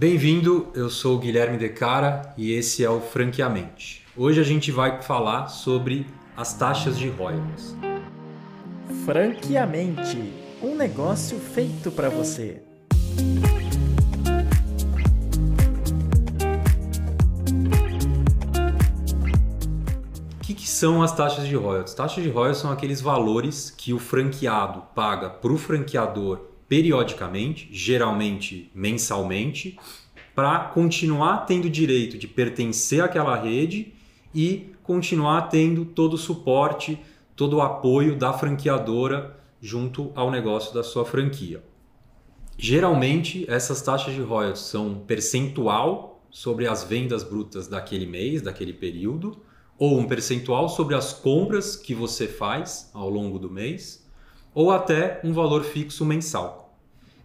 Bem-vindo, eu sou o Guilherme Decara e esse é o Franqueamente. Hoje a gente vai falar sobre as taxas de royalties. Franqueamente, um negócio feito para você. O que, que são as taxas de royalties? Taxas de royalties são aqueles valores que o franqueado paga para o franqueador periodicamente, geralmente mensalmente, para continuar tendo direito de pertencer àquela rede e continuar tendo todo o suporte, todo o apoio da franqueadora junto ao negócio da sua franquia. Geralmente, essas taxas de royalties são percentual sobre as vendas brutas daquele mês, daquele período, ou um percentual sobre as compras que você faz ao longo do mês, ou até um valor fixo mensal.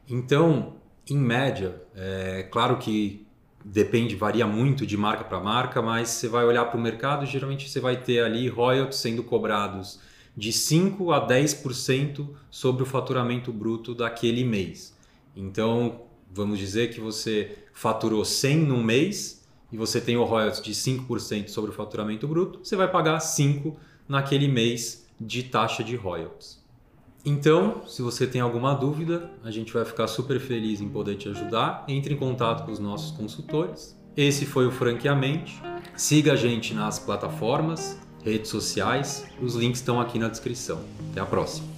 Então, em média, é claro que depende, varia muito de marca para marca, mas você vai olhar para o mercado, geralmente você vai ter ali royalties sendo cobrados de 5 a 10% sobre o faturamento bruto daquele mês. Então, vamos dizer que você faturou 100 no mês e você tem o royalties de 5% sobre o faturamento bruto, você vai pagar 5 naquele mês de taxa de royalties. Então, se você tem alguma dúvida, a gente vai ficar super feliz em poder te ajudar. Entre em contato com os nossos consultores. Esse foi o Franqueamente. Siga a gente nas plataformas, redes sociais. Os links estão aqui na descrição. Até a próxima.